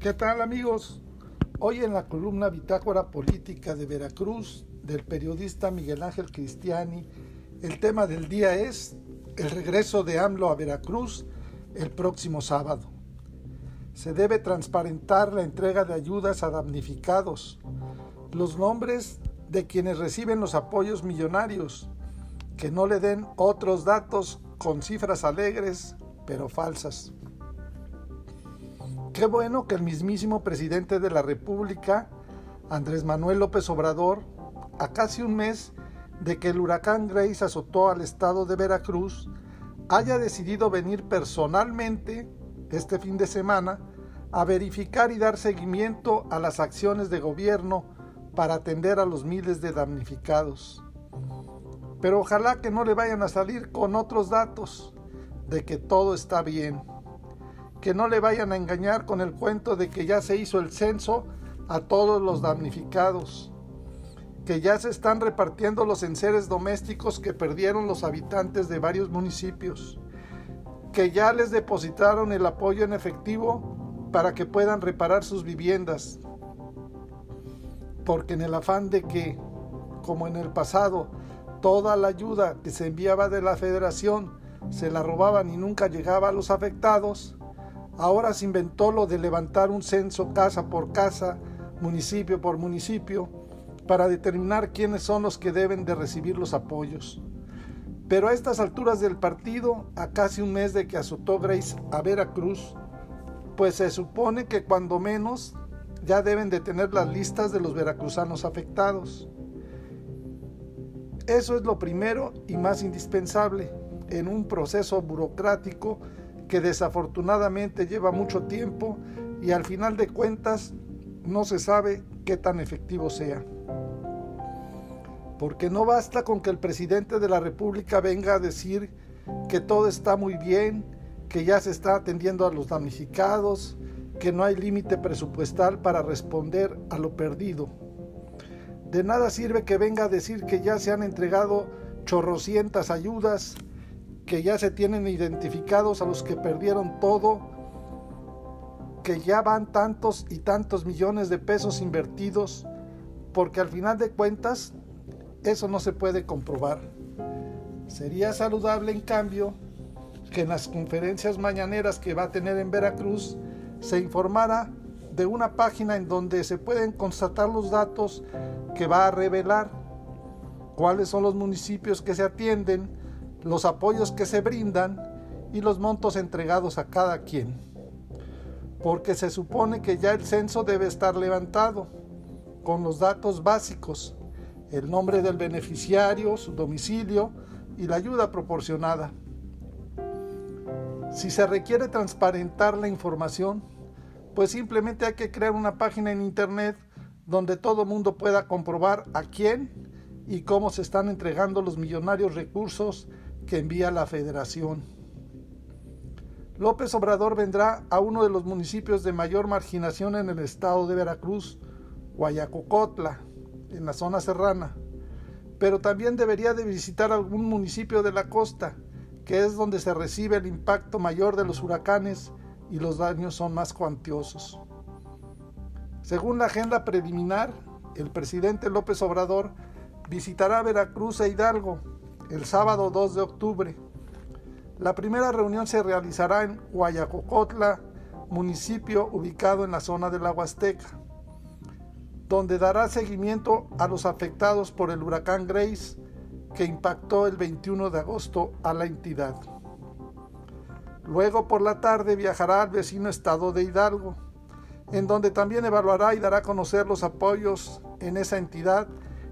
¿Qué tal amigos? Hoy en la columna Bitácora Política de Veracruz del periodista Miguel Ángel Cristiani, el tema del día es el regreso de AMLO a Veracruz el próximo sábado. Se debe transparentar la entrega de ayudas a damnificados, los nombres de quienes reciben los apoyos millonarios, que no le den otros datos con cifras alegres pero falsas. Qué bueno que el mismísimo presidente de la República, Andrés Manuel López Obrador, a casi un mes de que el huracán Grace azotó al estado de Veracruz, haya decidido venir personalmente este fin de semana a verificar y dar seguimiento a las acciones de gobierno para atender a los miles de damnificados. Pero ojalá que no le vayan a salir con otros datos de que todo está bien que no le vayan a engañar con el cuento de que ya se hizo el censo a todos los damnificados, que ya se están repartiendo los enseres domésticos que perdieron los habitantes de varios municipios, que ya les depositaron el apoyo en efectivo para que puedan reparar sus viviendas, porque en el afán de que, como en el pasado, toda la ayuda que se enviaba de la federación se la robaban y nunca llegaba a los afectados, Ahora se inventó lo de levantar un censo casa por casa, municipio por municipio, para determinar quiénes son los que deben de recibir los apoyos. Pero a estas alturas del partido, a casi un mes de que azotó Grace a Veracruz, pues se supone que cuando menos ya deben de tener las listas de los veracruzanos afectados. Eso es lo primero y más indispensable en un proceso burocrático que desafortunadamente lleva mucho tiempo y al final de cuentas no se sabe qué tan efectivo sea. Porque no basta con que el presidente de la República venga a decir que todo está muy bien, que ya se está atendiendo a los damnificados, que no hay límite presupuestal para responder a lo perdido. De nada sirve que venga a decir que ya se han entregado chorrocientas ayudas, que ya se tienen identificados a los que perdieron todo, que ya van tantos y tantos millones de pesos invertidos, porque al final de cuentas eso no se puede comprobar. Sería saludable, en cambio, que en las conferencias mañaneras que va a tener en Veracruz se informara de una página en donde se pueden constatar los datos que va a revelar, cuáles son los municipios que se atienden, los apoyos que se brindan y los montos entregados a cada quien. Porque se supone que ya el censo debe estar levantado con los datos básicos, el nombre del beneficiario, su domicilio y la ayuda proporcionada. Si se requiere transparentar la información, pues simplemente hay que crear una página en internet donde todo mundo pueda comprobar a quién y cómo se están entregando los millonarios recursos que envía la federación. López Obrador vendrá a uno de los municipios de mayor marginación en el estado de Veracruz, Guayacocotla, en la zona serrana, pero también debería de visitar algún municipio de la costa, que es donde se recibe el impacto mayor de los huracanes y los daños son más cuantiosos. Según la agenda preliminar, el presidente López Obrador visitará Veracruz e Hidalgo, el sábado 2 de octubre. La primera reunión se realizará en Guayacocotla, municipio ubicado en la zona de la Huasteca, donde dará seguimiento a los afectados por el huracán Grace que impactó el 21 de agosto a la entidad. Luego por la tarde viajará al vecino estado de Hidalgo, en donde también evaluará y dará a conocer los apoyos en esa entidad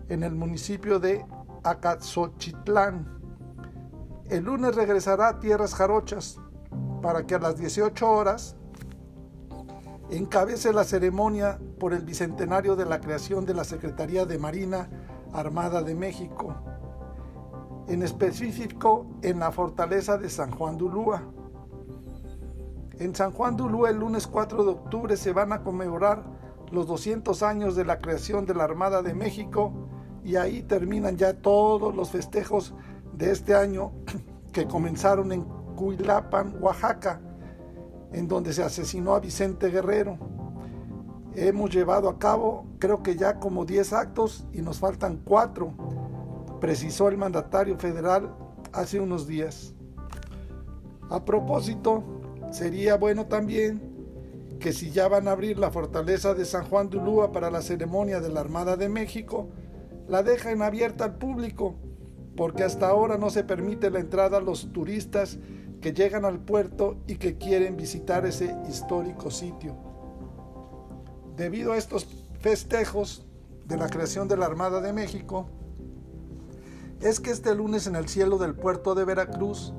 en el municipio de Acatzochitlán. El lunes regresará a Tierras Jarochas para que a las 18 horas encabece la ceremonia por el bicentenario de la creación de la Secretaría de Marina Armada de México, en específico en la fortaleza de San Juan de Ulúa. En San Juan de Ulúa el lunes 4 de octubre se van a conmemorar los 200 años de la creación de la Armada de México y ahí terminan ya todos los festejos de este año que comenzaron en Cuilapan, Oaxaca, en donde se asesinó a Vicente Guerrero. Hemos llevado a cabo creo que ya como 10 actos y nos faltan 4, precisó el mandatario federal hace unos días. A propósito, sería bueno también que si ya van a abrir la fortaleza de San Juan de Ulúa para la ceremonia de la Armada de México, la dejen abierta al público, porque hasta ahora no se permite la entrada a los turistas que llegan al puerto y que quieren visitar ese histórico sitio. Debido a estos festejos de la creación de la Armada de México, es que este lunes en el cielo del puerto de Veracruz,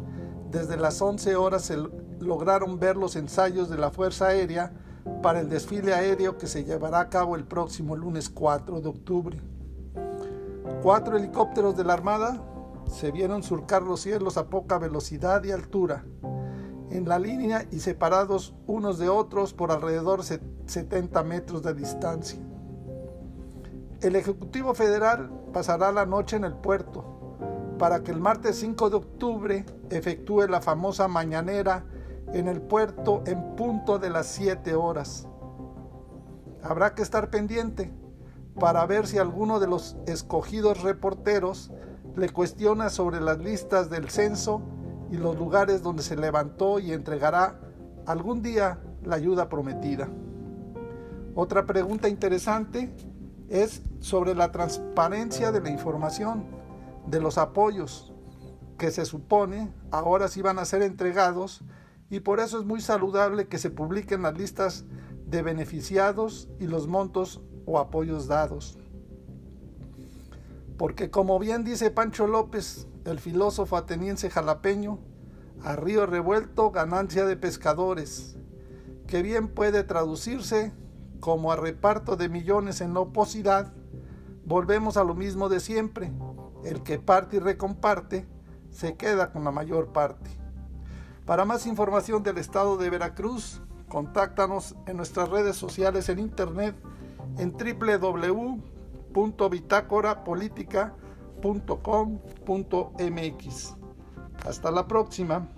desde las 11 horas se lograron ver los ensayos de la Fuerza Aérea para el desfile aéreo que se llevará a cabo el próximo lunes 4 de octubre. Cuatro helicópteros de la Armada se vieron surcar los cielos a poca velocidad y altura en la línea y separados unos de otros por alrededor de 70 metros de distancia. El Ejecutivo Federal pasará la noche en el puerto para que el martes 5 de octubre efectúe la famosa mañanera en el puerto en punto de las 7 horas. Habrá que estar pendiente para ver si alguno de los escogidos reporteros le cuestiona sobre las listas del censo y los lugares donde se levantó y entregará algún día la ayuda prometida. Otra pregunta interesante es sobre la transparencia de la información, de los apoyos que se supone ahora sí van a ser entregados y por eso es muy saludable que se publiquen las listas de beneficiados y los montos o apoyos dados. Porque como bien dice Pancho López, el filósofo ateniense jalapeño, a río revuelto ganancia de pescadores, que bien puede traducirse como a reparto de millones en oposidad, volvemos a lo mismo de siempre, el que parte y recomparte se queda con la mayor parte. Para más información del estado de Veracruz, contáctanos en nuestras redes sociales en internet en www.bitácorapolítica.com.mx. Hasta la próxima.